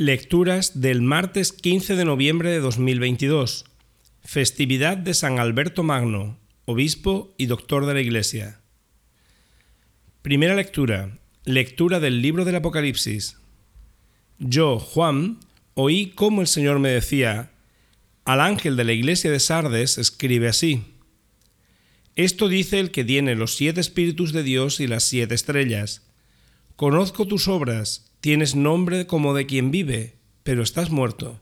Lecturas del martes 15 de noviembre de 2022. Festividad de San Alberto Magno, obispo y doctor de la Iglesia. Primera lectura. Lectura del libro del Apocalipsis. Yo, Juan, oí cómo el Señor me decía, al ángel de la iglesia de Sardes escribe así. Esto dice el que tiene los siete espíritus de Dios y las siete estrellas. Conozco tus obras Tienes nombre como de quien vive, pero estás muerto.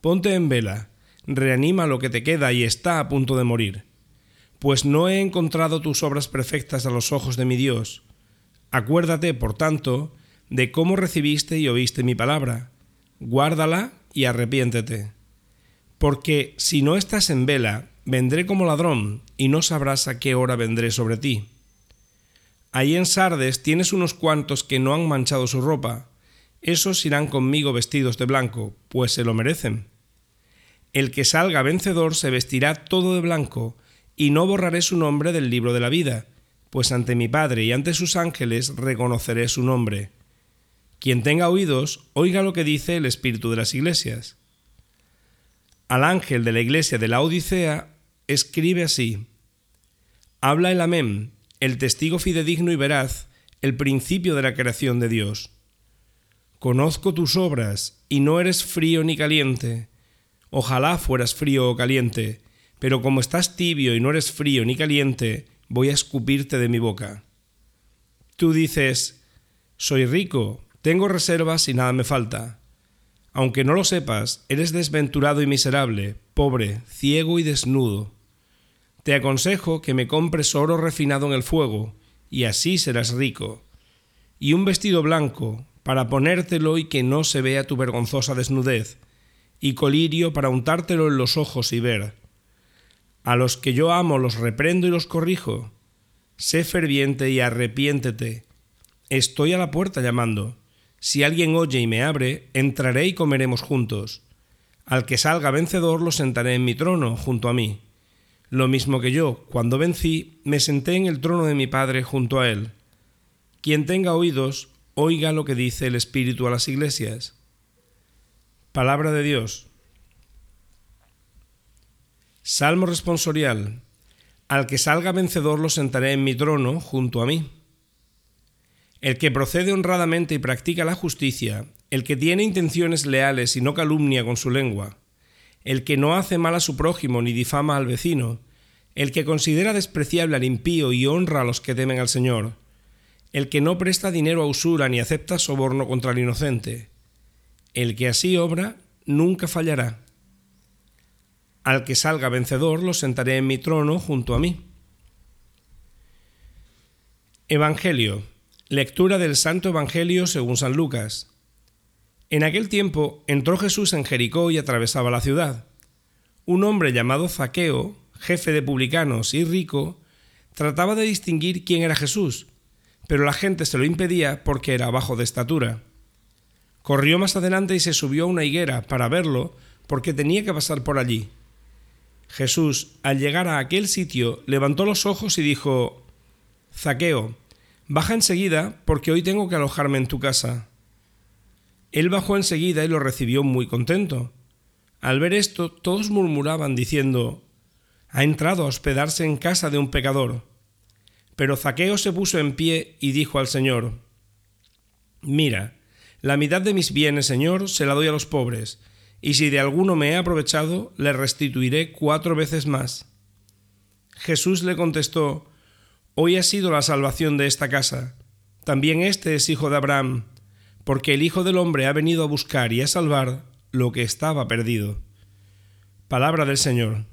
Ponte en vela, reanima lo que te queda y está a punto de morir. Pues no he encontrado tus obras perfectas a los ojos de mi Dios. Acuérdate, por tanto, de cómo recibiste y oíste mi palabra. Guárdala y arrepiéntete. Porque si no estás en vela, vendré como ladrón, y no sabrás a qué hora vendré sobre ti. Ahí en Sardes tienes unos cuantos que no han manchado su ropa. Esos irán conmigo vestidos de blanco, pues se lo merecen. El que salga vencedor se vestirá todo de blanco, y no borraré su nombre del libro de la vida, pues ante mi Padre y ante sus ángeles reconoceré su nombre. Quien tenga oídos, oiga lo que dice el Espíritu de las iglesias. Al ángel de la iglesia de la Odisea escribe así. Habla el amén, el testigo fidedigno y veraz, el principio de la creación de Dios. Conozco tus obras, y no eres frío ni caliente. Ojalá fueras frío o caliente, pero como estás tibio y no eres frío ni caliente, voy a escupirte de mi boca. Tú dices, soy rico, tengo reservas y nada me falta. Aunque no lo sepas, eres desventurado y miserable, pobre, ciego y desnudo. Te aconsejo que me compres oro refinado en el fuego, y así serás rico, y un vestido blanco, para ponértelo y que no se vea tu vergonzosa desnudez, y colirio para untártelo en los ojos y ver. A los que yo amo los reprendo y los corrijo. Sé ferviente y arrepiéntete. Estoy a la puerta llamando. Si alguien oye y me abre, entraré y comeremos juntos. Al que salga vencedor lo sentaré en mi trono junto a mí lo mismo que yo, cuando vencí, me senté en el trono de mi Padre junto a él. Quien tenga oídos, oiga lo que dice el Espíritu a las iglesias. Palabra de Dios. Salmo responsorial. Al que salga vencedor lo sentaré en mi trono junto a mí. El que procede honradamente y practica la justicia, el que tiene intenciones leales y no calumnia con su lengua, el que no hace mal a su prójimo ni difama al vecino, el que considera despreciable al impío y honra a los que temen al Señor, el que no presta dinero a usura ni acepta soborno contra el inocente, el que así obra nunca fallará. Al que salga vencedor lo sentaré en mi trono junto a mí. Evangelio. Lectura del Santo Evangelio según San Lucas. En aquel tiempo entró Jesús en Jericó y atravesaba la ciudad. Un hombre llamado Zaqueo, jefe de publicanos y rico, trataba de distinguir quién era Jesús, pero la gente se lo impedía porque era bajo de estatura. Corrió más adelante y se subió a una higuera para verlo porque tenía que pasar por allí. Jesús, al llegar a aquel sitio, levantó los ojos y dijo, Zaqueo, baja enseguida porque hoy tengo que alojarme en tu casa. Él bajó enseguida y lo recibió muy contento. Al ver esto, todos murmuraban diciendo, ha entrado a hospedarse en casa de un pecador. Pero Zaqueo se puso en pie y dijo al Señor, Mira, la mitad de mis bienes, Señor, se la doy a los pobres, y si de alguno me he aprovechado, le restituiré cuatro veces más. Jesús le contestó, Hoy ha sido la salvación de esta casa. También este es hijo de Abraham porque el Hijo del Hombre ha venido a buscar y a salvar lo que estaba perdido. Palabra del Señor.